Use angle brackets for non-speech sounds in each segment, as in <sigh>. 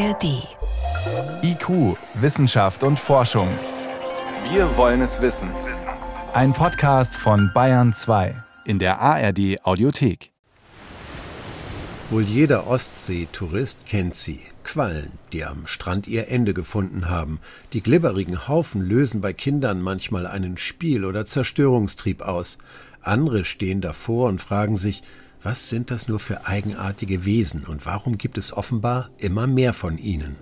ARD. IQ, Wissenschaft und Forschung. Wir wollen es wissen. Ein Podcast von Bayern 2 in der ARD Audiothek. Wohl jeder Ostsee-Tourist kennt sie. Quallen, die am Strand ihr Ende gefunden haben. Die glibberigen Haufen lösen bei Kindern manchmal einen Spiel- oder Zerstörungstrieb aus. Andere stehen davor und fragen sich, was sind das nur für eigenartige Wesen und warum gibt es offenbar immer mehr von ihnen?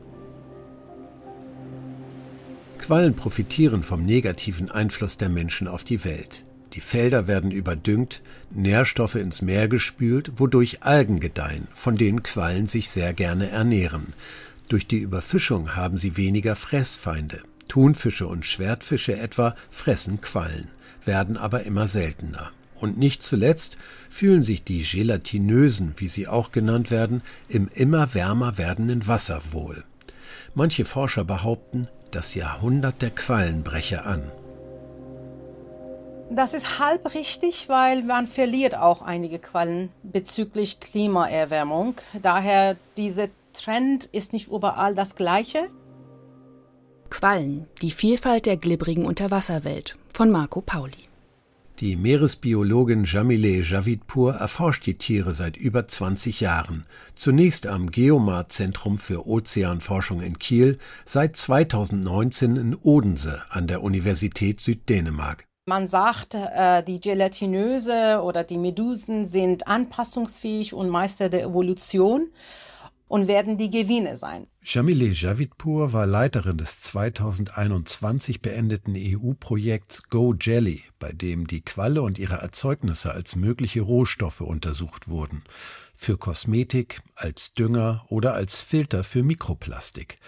Quallen profitieren vom negativen Einfluss der Menschen auf die Welt. Die Felder werden überdüngt, Nährstoffe ins Meer gespült, wodurch Algen gedeihen, von denen Quallen sich sehr gerne ernähren. Durch die Überfischung haben sie weniger Fressfeinde. Thunfische und Schwertfische etwa fressen Quallen, werden aber immer seltener. Und nicht zuletzt fühlen sich die Gelatinösen, wie sie auch genannt werden, im immer wärmer werdenden Wasser wohl. Manche Forscher behaupten, das Jahrhundert der Quallen breche an. Das ist halb richtig, weil man verliert auch einige Quallen bezüglich Klimaerwärmung. Daher dieser Trend ist nicht überall das gleiche. Quallen, die Vielfalt der glibberigen Unterwasserwelt von Marco Pauli. Die Meeresbiologin Jamile Javidpur erforscht die Tiere seit über 20 Jahren. Zunächst am Geomar-Zentrum für Ozeanforschung in Kiel, seit 2019 in Odense an der Universität Süddänemark. Man sagt, äh, die Gelatinöse oder die Medusen sind anpassungsfähig und Meister der Evolution und werden die Gewinne sein. Jamile Javidpur war Leiterin des 2021 beendeten EU-Projekts Go Jelly, bei dem die Qualle und ihre Erzeugnisse als mögliche Rohstoffe untersucht wurden. Für Kosmetik, als Dünger oder als Filter für Mikroplastik.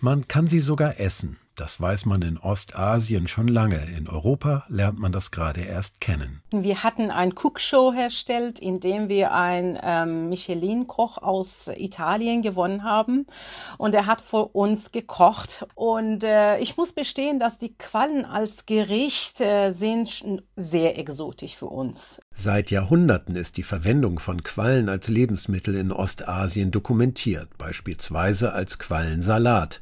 Man kann sie sogar essen, das weiß man in Ostasien schon lange. In Europa lernt man das gerade erst kennen. Wir hatten ein Cookshow hergestellt, in dem wir einen ähm, Michelin-Koch aus Italien gewonnen haben. Und er hat für uns gekocht. Und äh, ich muss bestehen, dass die Quallen als Gericht äh, sind sehr exotisch für uns. Seit Jahrhunderten ist die Verwendung von Quallen als Lebensmittel in Ostasien dokumentiert, beispielsweise als Quallensalat.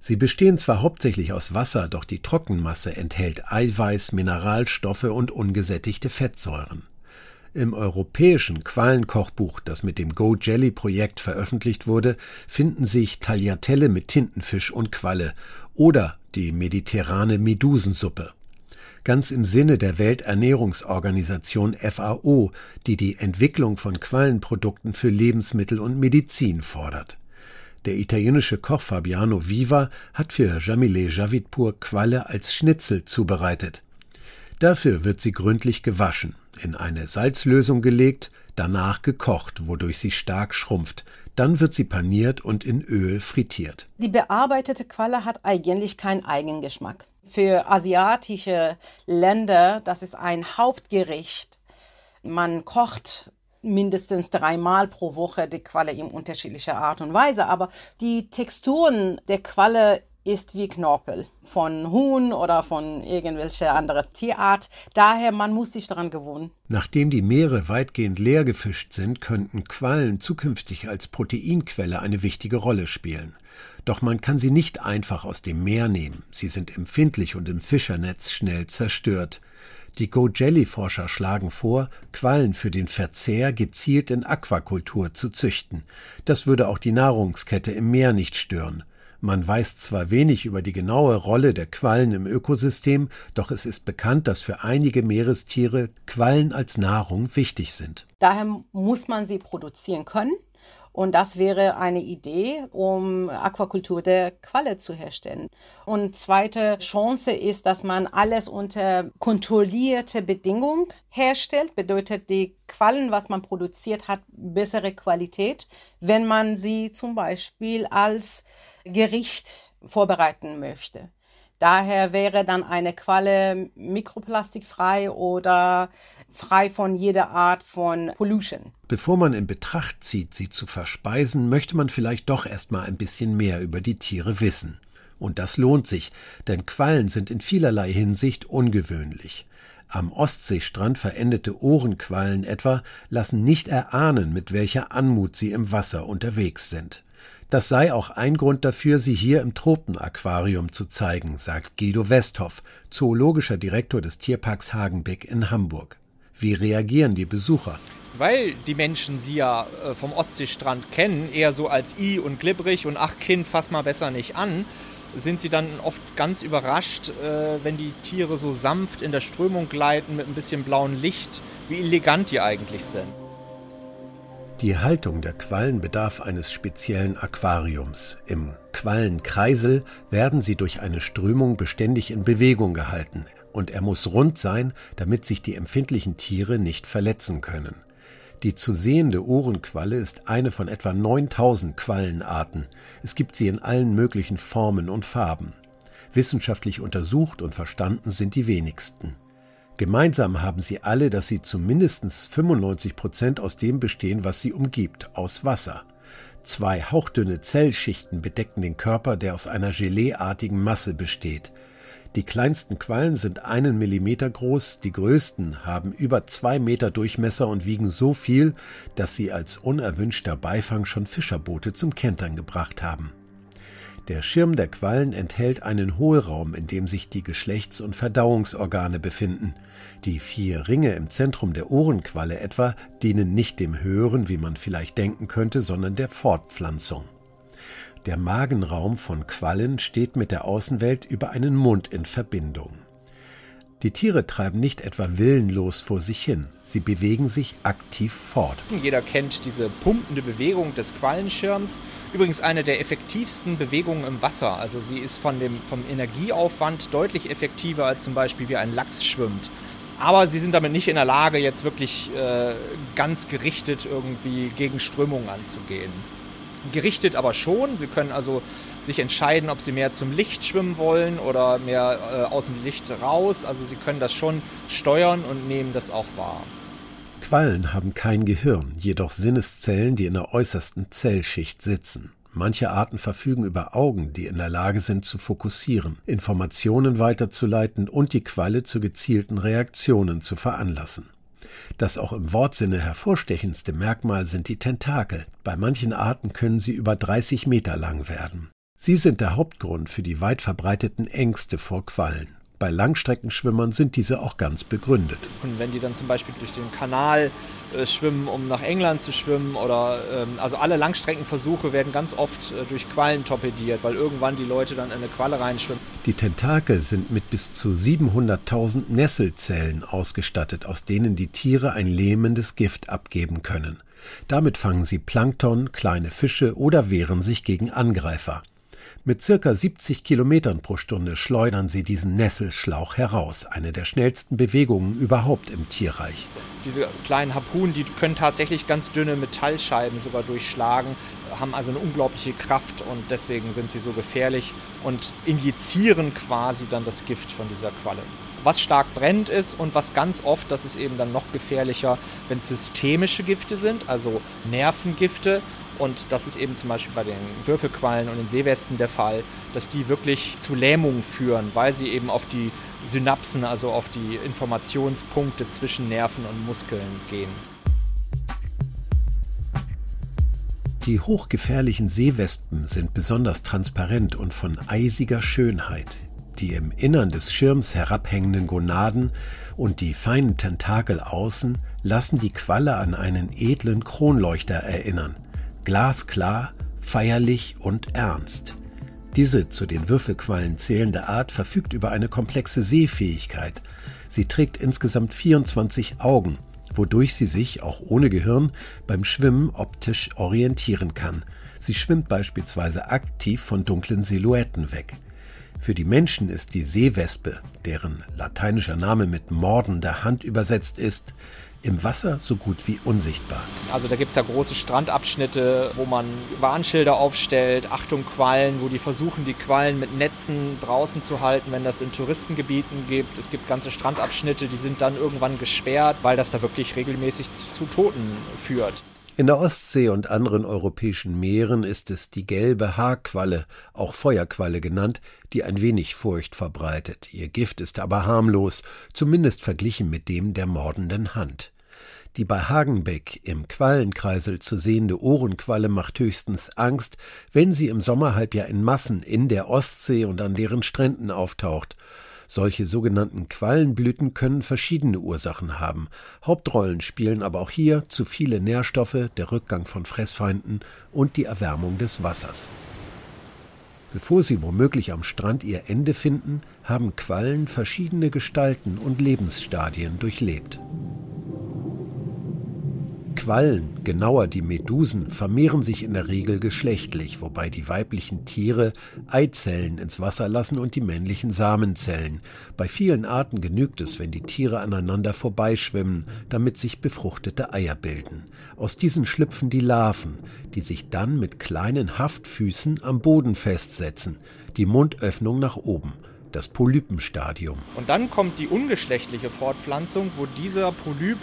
Sie bestehen zwar hauptsächlich aus Wasser, doch die Trockenmasse enthält Eiweiß, Mineralstoffe und ungesättigte Fettsäuren. Im europäischen Qualenkochbuch, das mit dem Go Jelly Projekt veröffentlicht wurde, finden sich Tagliatelle mit Tintenfisch und Qualle oder die mediterrane Medusensuppe. Ganz im Sinne der Welternährungsorganisation FAO, die die Entwicklung von Quallenprodukten für Lebensmittel und Medizin fordert. Der italienische Koch Fabiano Viva hat für Jamile Javidpur Qualle als Schnitzel zubereitet. Dafür wird sie gründlich gewaschen, in eine Salzlösung gelegt, danach gekocht, wodurch sie stark schrumpft. Dann wird sie paniert und in Öl frittiert. Die bearbeitete Qualle hat eigentlich keinen Eigengeschmack. Für asiatische Länder, das ist ein Hauptgericht. Man kocht mindestens dreimal pro Woche die Qualle in unterschiedlicher Art und Weise. Aber die Texturen der Qualle ist wie Knorpel von Huhn oder von irgendwelcher anderer Tierart. Daher, man muss sich daran gewöhnen. Nachdem die Meere weitgehend leer gefischt sind, könnten Quallen zukünftig als Proteinquelle eine wichtige Rolle spielen. Doch man kann sie nicht einfach aus dem Meer nehmen. Sie sind empfindlich und im Fischernetz schnell zerstört. Die Go-Jelly-Forscher schlagen vor, Quallen für den Verzehr gezielt in Aquakultur zu züchten. Das würde auch die Nahrungskette im Meer nicht stören. Man weiß zwar wenig über die genaue Rolle der Quallen im Ökosystem, doch es ist bekannt, dass für einige Meerestiere Quallen als Nahrung wichtig sind. Daher muss man sie produzieren können. Und das wäre eine Idee, um Aquakultur der Qualle zu herstellen. Und zweite Chance ist, dass man alles unter kontrollierte Bedingungen herstellt. Bedeutet, die Quallen, was man produziert, hat bessere Qualität, wenn man sie zum Beispiel als Gericht vorbereiten möchte. Daher wäre dann eine Qualle mikroplastikfrei oder frei von jeder Art von Pollution. Bevor man in Betracht zieht, sie zu verspeisen, möchte man vielleicht doch erstmal ein bisschen mehr über die Tiere wissen. Und das lohnt sich, denn Quallen sind in vielerlei Hinsicht ungewöhnlich. Am Ostseestrand verendete Ohrenquallen etwa lassen nicht erahnen, mit welcher Anmut sie im Wasser unterwegs sind. Das sei auch ein Grund dafür, sie hier im Tropenaquarium zu zeigen, sagt Guido Westhoff, zoologischer Direktor des Tierparks Hagenbeck in Hamburg. Wie reagieren die Besucher? Weil die Menschen sie ja äh, vom Ostseestrand kennen, eher so als i und glibberig und ach Kind, fass mal besser nicht an, sind sie dann oft ganz überrascht, äh, wenn die Tiere so sanft in der Strömung gleiten mit ein bisschen blauem Licht, wie elegant die eigentlich sind. Die Haltung der Quallen bedarf eines speziellen Aquariums. Im Quallenkreisel werden sie durch eine Strömung beständig in Bewegung gehalten, und er muss rund sein, damit sich die empfindlichen Tiere nicht verletzen können. Die zu sehende Ohrenqualle ist eine von etwa 9000 Quallenarten. Es gibt sie in allen möglichen Formen und Farben. Wissenschaftlich untersucht und verstanden sind die wenigsten. Gemeinsam haben sie alle, dass sie zu mindestens 95 Prozent aus dem bestehen, was sie umgibt, aus Wasser. Zwei hauchdünne Zellschichten bedecken den Körper, der aus einer geleeartigen Masse besteht. Die kleinsten Quallen sind einen Millimeter groß, die größten haben über zwei Meter Durchmesser und wiegen so viel, dass sie als unerwünschter Beifang schon Fischerboote zum Kentern gebracht haben. Der Schirm der Quallen enthält einen Hohlraum, in dem sich die Geschlechts- und Verdauungsorgane befinden. Die vier Ringe im Zentrum der Ohrenqualle etwa dienen nicht dem Hören, wie man vielleicht denken könnte, sondern der Fortpflanzung. Der Magenraum von Quallen steht mit der Außenwelt über einen Mund in Verbindung. Die Tiere treiben nicht etwa willenlos vor sich hin, sie bewegen sich aktiv fort. Jeder kennt diese pumpende Bewegung des Quallenschirms. Übrigens eine der effektivsten Bewegungen im Wasser. Also sie ist von dem, vom Energieaufwand deutlich effektiver als zum Beispiel wie ein Lachs schwimmt. Aber sie sind damit nicht in der Lage, jetzt wirklich äh, ganz gerichtet irgendwie gegen Strömungen anzugehen. Gerichtet aber schon. Sie können also sich entscheiden, ob sie mehr zum Licht schwimmen wollen oder mehr äh, aus dem Licht raus. Also sie können das schon steuern und nehmen das auch wahr. Quallen haben kein Gehirn, jedoch Sinneszellen, die in der äußersten Zellschicht sitzen. Manche Arten verfügen über Augen, die in der Lage sind zu fokussieren, Informationen weiterzuleiten und die Qualle zu gezielten Reaktionen zu veranlassen. Das auch im Wortsinne hervorstechendste Merkmal sind die Tentakel. Bei manchen Arten können sie über 30 Meter lang werden. Sie sind der Hauptgrund für die weit verbreiteten Ängste vor Quallen. Bei Langstreckenschwimmern sind diese auch ganz begründet. Und wenn die dann zum Beispiel durch den Kanal äh, schwimmen, um nach England zu schwimmen, oder ähm, also alle Langstreckenversuche werden ganz oft äh, durch Quallen torpediert, weil irgendwann die Leute dann in eine Qualle reinschwimmen. Die Tentakel sind mit bis zu 700.000 Nesselzellen ausgestattet, aus denen die Tiere ein lähmendes Gift abgeben können. Damit fangen sie Plankton, kleine Fische oder wehren sich gegen Angreifer. Mit circa 70 Kilometern pro Stunde schleudern sie diesen Nesselschlauch heraus, eine der schnellsten Bewegungen überhaupt im Tierreich. Diese kleinen Harpunen, die können tatsächlich ganz dünne Metallscheiben sogar durchschlagen, haben also eine unglaubliche Kraft und deswegen sind sie so gefährlich und injizieren quasi dann das Gift von dieser Qualle was stark brennt ist und was ganz oft, das ist eben dann noch gefährlicher, wenn es systemische Gifte sind, also Nervengifte, und das ist eben zum Beispiel bei den Würfelquallen und den Seewespen der Fall, dass die wirklich zu Lähmungen führen, weil sie eben auf die Synapsen, also auf die Informationspunkte zwischen Nerven und Muskeln gehen. Die hochgefährlichen Seewespen sind besonders transparent und von eisiger Schönheit. Die im Innern des Schirms herabhängenden Gonaden und die feinen Tentakel außen lassen die Qualle an einen edlen Kronleuchter erinnern – glasklar, feierlich und ernst. Diese zu den Würfelquallen zählende Art verfügt über eine komplexe Sehfähigkeit. Sie trägt insgesamt 24 Augen, wodurch sie sich, auch ohne Gehirn, beim Schwimmen optisch orientieren kann. Sie schwimmt beispielsweise aktiv von dunklen Silhouetten weg. Für die Menschen ist die Seewespe, deren lateinischer Name mit mordender Hand übersetzt ist, im Wasser so gut wie unsichtbar. Also da gibt es ja große Strandabschnitte, wo man Warnschilder aufstellt, Achtung Quallen, wo die versuchen, die Quallen mit Netzen draußen zu halten, wenn das in Touristengebieten gibt. Es gibt ganze Strandabschnitte, die sind dann irgendwann gesperrt, weil das da wirklich regelmäßig zu Toten führt. In der Ostsee und anderen europäischen Meeren ist es die gelbe Haarqualle, auch Feuerqualle genannt, die ein wenig Furcht verbreitet. Ihr Gift ist aber harmlos, zumindest verglichen mit dem der mordenden Hand. Die bei Hagenbeck im Quallenkreisel zu sehende Ohrenqualle macht höchstens Angst, wenn sie im Sommerhalbjahr in Massen in der Ostsee und an deren Stränden auftaucht. Solche sogenannten Quallenblüten können verschiedene Ursachen haben. Hauptrollen spielen aber auch hier zu viele Nährstoffe, der Rückgang von Fressfeinden und die Erwärmung des Wassers. Bevor sie womöglich am Strand ihr Ende finden, haben Quallen verschiedene Gestalten und Lebensstadien durchlebt. Quallen, genauer die Medusen, vermehren sich in der Regel geschlechtlich, wobei die weiblichen Tiere Eizellen ins Wasser lassen und die männlichen Samenzellen. Bei vielen Arten genügt es, wenn die Tiere aneinander vorbeischwimmen, damit sich befruchtete Eier bilden. Aus diesen schlüpfen die Larven, die sich dann mit kleinen Haftfüßen am Boden festsetzen, die Mundöffnung nach oben das Polypenstadium. Und dann kommt die ungeschlechtliche Fortpflanzung, wo dieser Polyp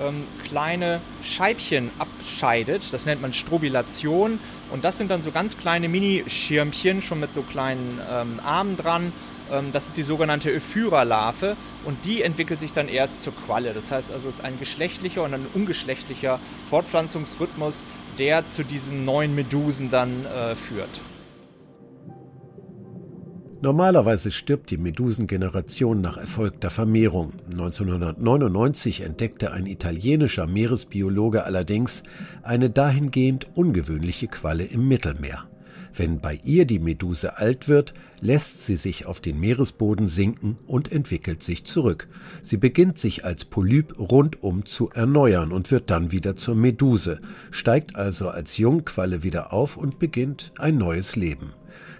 ähm, kleine Scheibchen abscheidet. Das nennt man Strobilation. Und das sind dann so ganz kleine Mini-Schirmchen, schon mit so kleinen ähm, Armen dran. Ähm, das ist die sogenannte Ephyra-Larve. Und die entwickelt sich dann erst zur Qualle. Das heißt also, es ist ein geschlechtlicher und ein ungeschlechtlicher Fortpflanzungsrhythmus, der zu diesen neuen Medusen dann äh, führt. Normalerweise stirbt die Medusengeneration nach erfolgter Vermehrung. 1999 entdeckte ein italienischer Meeresbiologe allerdings eine dahingehend ungewöhnliche Qualle im Mittelmeer. Wenn bei ihr die Meduse alt wird, lässt sie sich auf den Meeresboden sinken und entwickelt sich zurück. Sie beginnt sich als Polyp rundum zu erneuern und wird dann wieder zur Meduse, steigt also als Jungqualle wieder auf und beginnt ein neues Leben.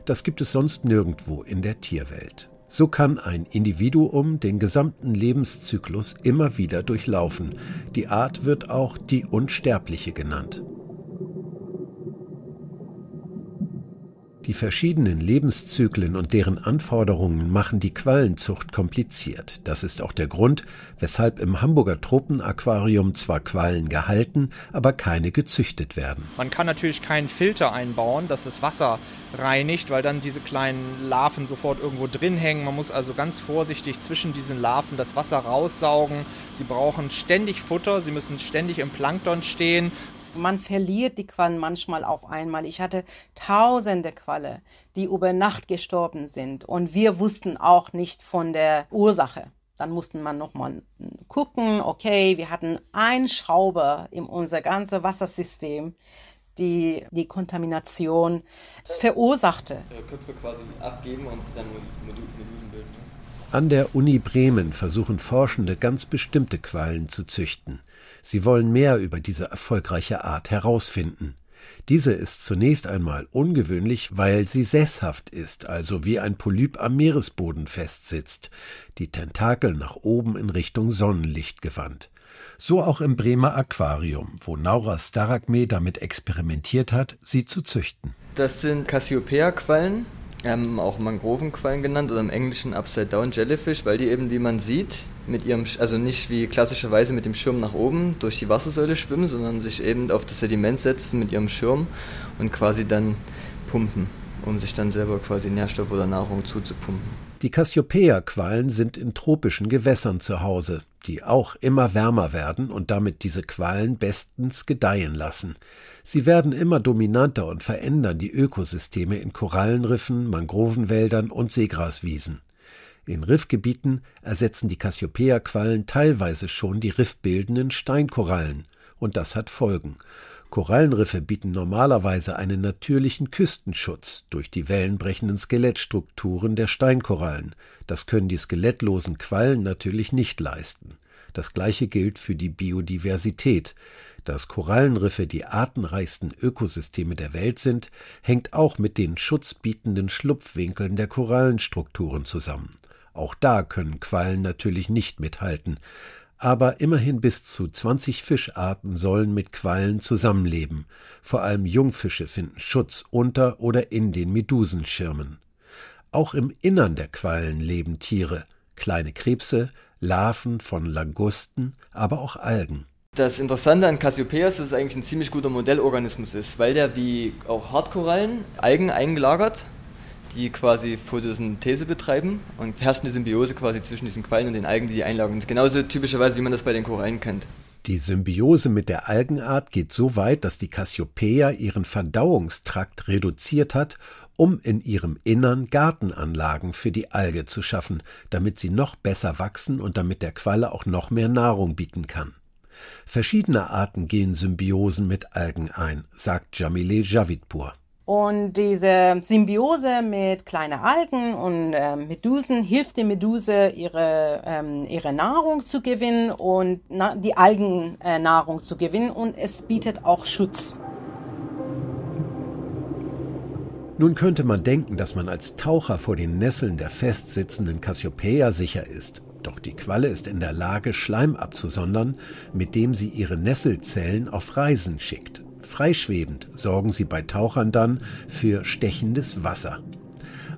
Das gibt es sonst nirgendwo in der Tierwelt. So kann ein Individuum den gesamten Lebenszyklus immer wieder durchlaufen. Die Art wird auch die Unsterbliche genannt. Die verschiedenen Lebenszyklen und deren Anforderungen machen die Quallenzucht kompliziert. Das ist auch der Grund, weshalb im Hamburger Tropenaquarium zwar Quallen gehalten, aber keine gezüchtet werden. Man kann natürlich keinen Filter einbauen, dass das Wasser reinigt, weil dann diese kleinen Larven sofort irgendwo drin hängen. Man muss also ganz vorsichtig zwischen diesen Larven das Wasser raussaugen. Sie brauchen ständig Futter, sie müssen ständig im Plankton stehen man verliert die Quallen manchmal auf einmal. Ich hatte tausende Qualle, die über Nacht gestorben sind und wir wussten auch nicht von der Ursache. Dann mussten man nochmal gucken, okay, wir hatten einen Schrauber in unser ganzes Wassersystem, die die Kontamination verursachte. Köpfe quasi abgeben und dann Medusen bilden. An der Uni Bremen versuchen Forschende ganz bestimmte Quallen zu züchten. Sie wollen mehr über diese erfolgreiche Art herausfinden. Diese ist zunächst einmal ungewöhnlich, weil sie sesshaft ist, also wie ein Polyp am Meeresboden festsitzt, die Tentakel nach oben in Richtung Sonnenlicht gewandt. So auch im Bremer Aquarium, wo Naura Starakme damit experimentiert hat, sie zu züchten. Das sind Cassiopeia-Quallen, ähm, auch Mangrovenquallen genannt oder im Englischen Upside Down Jellyfish, weil die eben, wie man sieht, mit ihrem, also nicht wie klassischerweise mit dem Schirm nach oben durch die Wassersäule schwimmen, sondern sich eben auf das Sediment setzen mit ihrem Schirm und quasi dann pumpen, um sich dann selber quasi Nährstoff oder Nahrung zuzupumpen. Die Cassiopeia-Quallen sind in tropischen Gewässern zu Hause, die auch immer wärmer werden und damit diese Quallen bestens gedeihen lassen. Sie werden immer dominanter und verändern die Ökosysteme in Korallenriffen, Mangrovenwäldern und Seegraswiesen. In Riffgebieten ersetzen die Cassiopeia-Quallen teilweise schon die riffbildenden Steinkorallen, und das hat Folgen. Korallenriffe bieten normalerweise einen natürlichen Küstenschutz durch die wellenbrechenden Skelettstrukturen der Steinkorallen. Das können die skelettlosen Quallen natürlich nicht leisten. Das gleiche gilt für die Biodiversität. Dass Korallenriffe die artenreichsten Ökosysteme der Welt sind, hängt auch mit den schutzbietenden Schlupfwinkeln der Korallenstrukturen zusammen. Auch da können Quallen natürlich nicht mithalten aber immerhin bis zu 20 Fischarten sollen mit Quallen zusammenleben. Vor allem Jungfische finden Schutz unter oder in den Medusenschirmen. Auch im Innern der Quallen leben Tiere, kleine Krebse, Larven von Langusten, aber auch Algen. Das Interessante an Cassiopeia ist, dass es eigentlich ein ziemlich guter Modellorganismus ist, weil der wie auch Hartkorallen Algen eingelagert die quasi Photosynthese betreiben und herrscht eine Symbiose quasi zwischen diesen Quallen und den Algen, die die einlagern. Das ist genauso typischerweise, wie man das bei den Korallen kennt. Die Symbiose mit der Algenart geht so weit, dass die Cassiopeia ihren Verdauungstrakt reduziert hat, um in ihrem Innern Gartenanlagen für die Alge zu schaffen, damit sie noch besser wachsen und damit der Qualle auch noch mehr Nahrung bieten kann. Verschiedene Arten gehen Symbiosen mit Algen ein, sagt Jamile Javidpur. Und diese Symbiose mit kleinen Algen und äh, Medusen hilft der Meduse, ihre, ähm, ihre Nahrung zu gewinnen und na, die Algennahrung äh, zu gewinnen. Und es bietet auch Schutz. Nun könnte man denken, dass man als Taucher vor den Nesseln der festsitzenden Cassiopeia sicher ist. Doch die Qualle ist in der Lage, Schleim abzusondern, mit dem sie ihre Nesselzellen auf Reisen schickt. Freischwebend sorgen sie bei Tauchern dann für stechendes Wasser.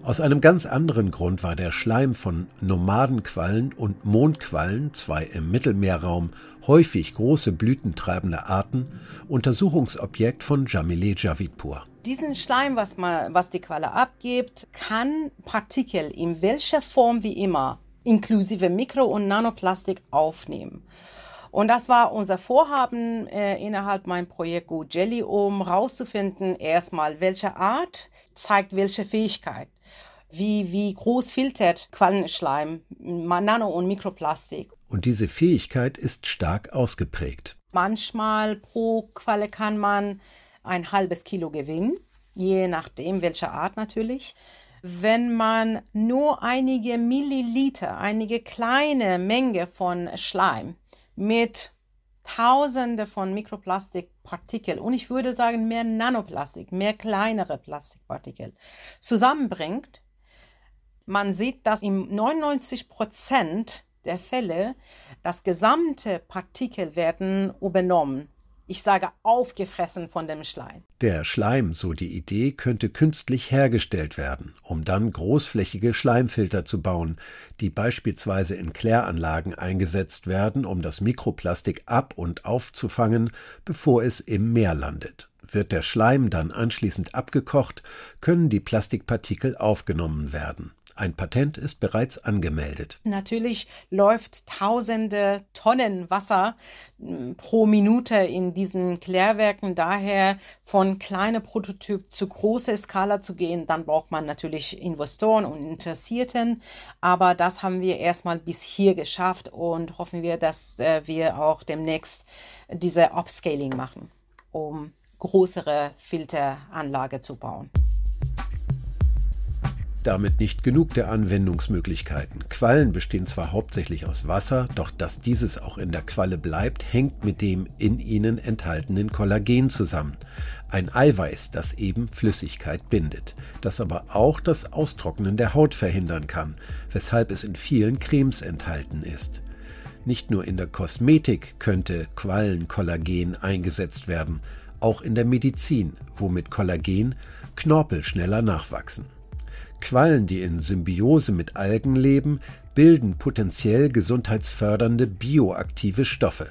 Aus einem ganz anderen Grund war der Schleim von Nomadenquallen und Mondquallen, zwei im Mittelmeerraum häufig große blütentreibende Arten, Untersuchungsobjekt von Jamile Javidpur. Diesen Schleim, was, man, was die Qualle abgibt, kann Partikel in welcher Form wie immer, inklusive Mikro- und Nanoplastik, aufnehmen. Und das war unser Vorhaben äh, innerhalb mein Projekt Go Jelly, um herauszufinden, erstmal, welche Art zeigt welche Fähigkeit. Wie, wie groß filtert Quallenschleim, Nano- und Mikroplastik. Und diese Fähigkeit ist stark ausgeprägt. Manchmal pro Qualle kann man ein halbes Kilo gewinnen, je nachdem welche Art natürlich. Wenn man nur einige Milliliter, einige kleine Menge von Schleim mit Tausende von Mikroplastikpartikeln und ich würde sagen mehr Nanoplastik, mehr kleinere Plastikpartikel zusammenbringt, man sieht, dass in 99 Prozent der Fälle das gesamte Partikel werden übernommen ich sage aufgefressen von dem Schleim. Der Schleim, so die Idee, könnte künstlich hergestellt werden, um dann großflächige Schleimfilter zu bauen, die beispielsweise in Kläranlagen eingesetzt werden, um das Mikroplastik ab und aufzufangen, bevor es im Meer landet. Wird der Schleim dann anschließend abgekocht, können die Plastikpartikel aufgenommen werden. Ein Patent ist bereits angemeldet. Natürlich läuft tausende Tonnen Wasser hm, pro Minute in diesen Klärwerken. Daher von kleiner Prototyp zu großer Skala zu gehen, dann braucht man natürlich Investoren und Interessierten. Aber das haben wir erstmal bis hier geschafft und hoffen wir, dass äh, wir auch demnächst diese Upscaling machen, um größere Filteranlage zu bauen. Damit nicht genug der Anwendungsmöglichkeiten. Quallen bestehen zwar hauptsächlich aus Wasser, doch dass dieses auch in der Qualle bleibt, hängt mit dem in ihnen enthaltenen Kollagen zusammen. Ein Eiweiß, das eben Flüssigkeit bindet, das aber auch das Austrocknen der Haut verhindern kann, weshalb es in vielen Cremes enthalten ist. Nicht nur in der Kosmetik könnte Quallenkollagen eingesetzt werden, auch in der Medizin, wo mit Kollagen Knorpel schneller nachwachsen. Quallen, die in Symbiose mit Algen leben, bilden potenziell gesundheitsfördernde bioaktive Stoffe.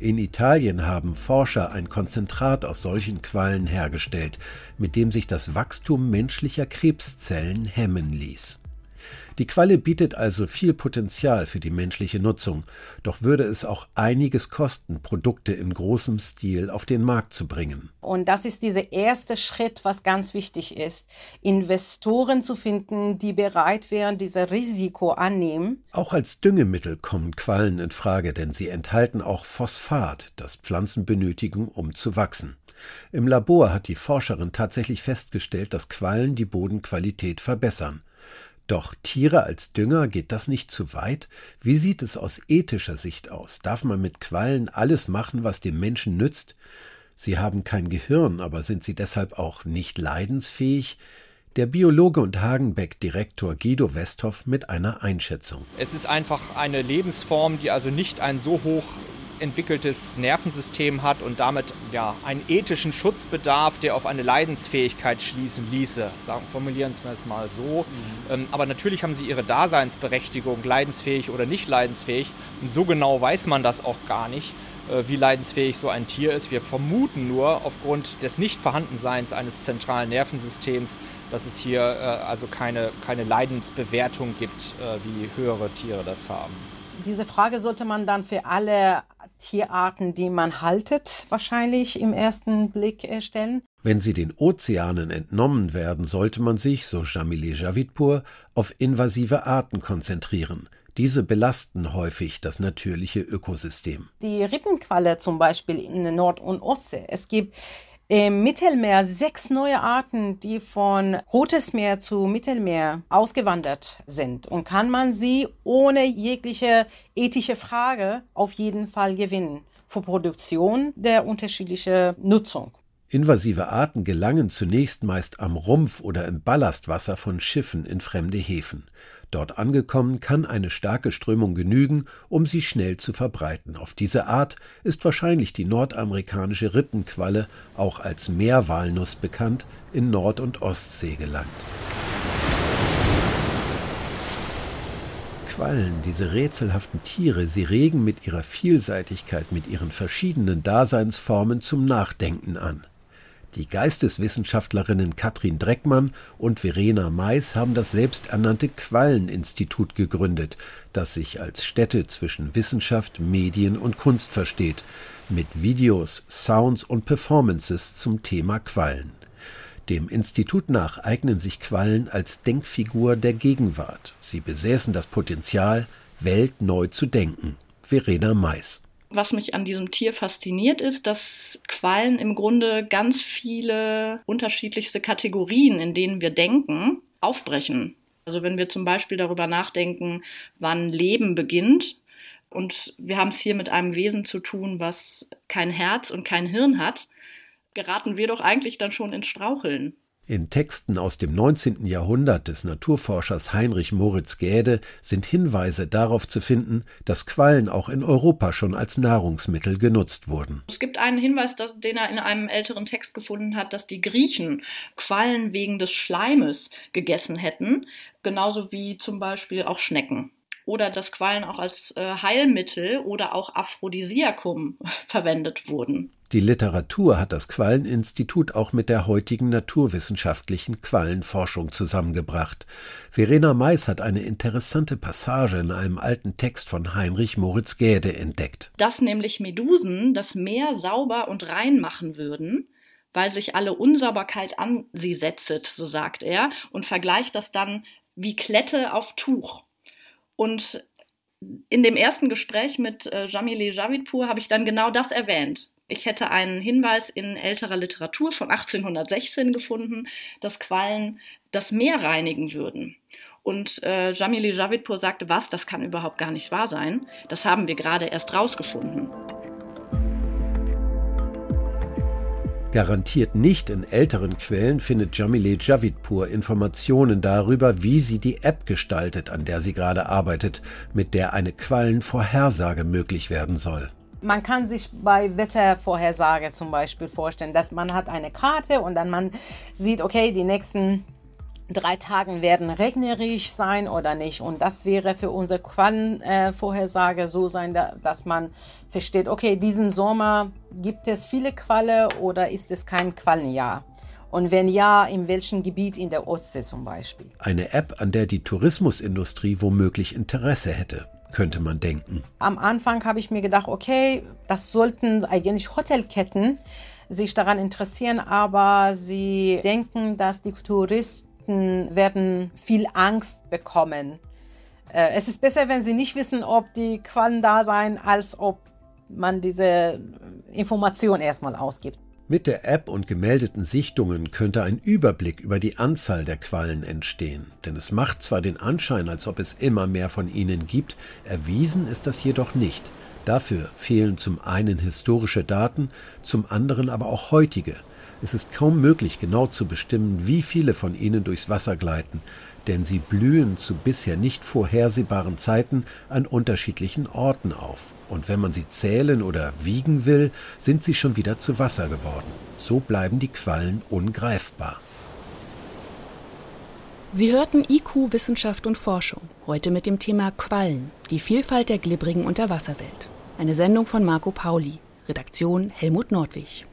In Italien haben Forscher ein Konzentrat aus solchen Quallen hergestellt, mit dem sich das Wachstum menschlicher Krebszellen hemmen ließ. Die Qualle bietet also viel Potenzial für die menschliche Nutzung, doch würde es auch einiges kosten, Produkte in großem Stil auf den Markt zu bringen. Und das ist dieser erste Schritt, was ganz wichtig ist, Investoren zu finden, die bereit wären, dieses Risiko annehmen. Auch als Düngemittel kommen Quallen in Frage, denn sie enthalten auch Phosphat, das Pflanzen benötigen, um zu wachsen. Im Labor hat die Forscherin tatsächlich festgestellt, dass Quallen die Bodenqualität verbessern. Doch Tiere als Dünger geht das nicht zu weit? Wie sieht es aus ethischer Sicht aus? Darf man mit Quallen alles machen, was dem Menschen nützt? Sie haben kein Gehirn, aber sind sie deshalb auch nicht leidensfähig? Der Biologe und Hagenbeck-Direktor Guido Westhoff mit einer Einschätzung. Es ist einfach eine Lebensform, die also nicht ein so hoch entwickeltes Nervensystem hat und damit ja einen ethischen Schutzbedarf, der auf eine Leidensfähigkeit schließen ließe. Sagen, formulieren wir es mal so. Mhm. Ähm, aber natürlich haben sie ihre Daseinsberechtigung, leidensfähig oder nicht leidensfähig. Und so genau weiß man das auch gar nicht, äh, wie leidensfähig so ein Tier ist. Wir vermuten nur aufgrund des Nichtvorhandenseins eines zentralen Nervensystems, dass es hier äh, also keine, keine Leidensbewertung gibt, äh, wie höhere Tiere das haben. Diese Frage sollte man dann für alle Tierarten, die man haltet, wahrscheinlich im ersten Blick stellen. Wenn sie den Ozeanen entnommen werden, sollte man sich, so Jamile Javidpur, auf invasive Arten konzentrieren. Diese belasten häufig das natürliche Ökosystem. Die Rippenqualle zum Beispiel in der Nord- und Ostsee. Es gibt im Mittelmeer sechs neue Arten, die von Rotes Meer zu Mittelmeer ausgewandert sind. Und kann man sie ohne jegliche ethische Frage auf jeden Fall gewinnen. Für Produktion der unterschiedlichen Nutzung. Invasive Arten gelangen zunächst meist am Rumpf oder im Ballastwasser von Schiffen in fremde Häfen. Dort angekommen kann eine starke Strömung genügen, um sie schnell zu verbreiten. Auf diese Art ist wahrscheinlich die nordamerikanische Rippenqualle, auch als Meerwalnuss bekannt, in Nord- und Ostsee gelangt. Quallen, diese rätselhaften Tiere, sie regen mit ihrer Vielseitigkeit, mit ihren verschiedenen Daseinsformen zum Nachdenken an. Die Geisteswissenschaftlerinnen Katrin Dreckmann und Verena Mais haben das selbsternannte Qualleninstitut gegründet, das sich als Stätte zwischen Wissenschaft, Medien und Kunst versteht, mit Videos, Sounds und Performances zum Thema Quallen. Dem Institut nach eignen sich Quallen als Denkfigur der Gegenwart. Sie besäßen das Potenzial, Welt neu zu denken. Verena Mais was mich an diesem Tier fasziniert, ist, dass Quallen im Grunde ganz viele unterschiedlichste Kategorien, in denen wir denken, aufbrechen. Also wenn wir zum Beispiel darüber nachdenken, wann Leben beginnt, und wir haben es hier mit einem Wesen zu tun, was kein Herz und kein Hirn hat, geraten wir doch eigentlich dann schon ins Straucheln. In Texten aus dem 19. Jahrhundert des Naturforschers Heinrich Moritz Gäde sind Hinweise darauf zu finden, dass Quallen auch in Europa schon als Nahrungsmittel genutzt wurden. Es gibt einen Hinweis, den er in einem älteren Text gefunden hat, dass die Griechen Quallen wegen des Schleimes gegessen hätten, genauso wie zum Beispiel auch Schnecken oder dass Quallen auch als äh, Heilmittel oder auch Aphrodisiakum <laughs> verwendet wurden. Die Literatur hat das Qualleninstitut auch mit der heutigen naturwissenschaftlichen Quallenforschung zusammengebracht. Verena Mais hat eine interessante Passage in einem alten Text von Heinrich Moritz Gäde entdeckt. Dass nämlich Medusen das Meer sauber und rein machen würden, weil sich alle Unsauberkeit an sie setzet, so sagt er, und vergleicht das dann wie Klette auf Tuch. Und in dem ersten Gespräch mit äh, Jamile Javidpur habe ich dann genau das erwähnt. Ich hätte einen Hinweis in älterer Literatur von 1816 gefunden, dass Quallen das Meer reinigen würden. Und äh, Jamile Javidpur sagte, was, das kann überhaupt gar nicht wahr sein. Das haben wir gerade erst rausgefunden. Garantiert nicht in älteren Quellen findet Jamile Javidpur Informationen darüber, wie sie die App gestaltet, an der sie gerade arbeitet, mit der eine Quallenvorhersage möglich werden soll. Man kann sich bei Wettervorhersage zum Beispiel vorstellen, dass man hat eine Karte und dann man sieht, okay, die nächsten drei Tagen werden regnerisch sein oder nicht. Und das wäre für unsere Quallenvorhersage so sein, dass man versteht, okay, diesen Sommer gibt es viele Qualle oder ist es kein Quallenjahr? Und wenn ja, in welchem Gebiet in der Ostsee zum Beispiel? Eine App, an der die Tourismusindustrie womöglich Interesse hätte könnte man denken. Am Anfang habe ich mir gedacht, okay, das sollten eigentlich Hotelketten sich daran interessieren, aber sie denken, dass die Touristen werden viel Angst bekommen. Äh, es ist besser, wenn sie nicht wissen, ob die Quallen da sein, als ob man diese Information erstmal ausgibt. Mit der App und gemeldeten Sichtungen könnte ein Überblick über die Anzahl der Quallen entstehen, denn es macht zwar den Anschein, als ob es immer mehr von ihnen gibt, erwiesen ist das jedoch nicht. Dafür fehlen zum einen historische Daten, zum anderen aber auch heutige. Es ist kaum möglich, genau zu bestimmen, wie viele von ihnen durchs Wasser gleiten, denn sie blühen zu bisher nicht vorhersehbaren Zeiten an unterschiedlichen Orten auf. Und wenn man sie zählen oder wiegen will, sind sie schon wieder zu Wasser geworden. So bleiben die Quallen ungreifbar. Sie hörten IQ Wissenschaft und Forschung, heute mit dem Thema Quallen, die Vielfalt der glibbrigen Unterwasserwelt. Eine Sendung von Marco Pauli, Redaktion Helmut Nordwig.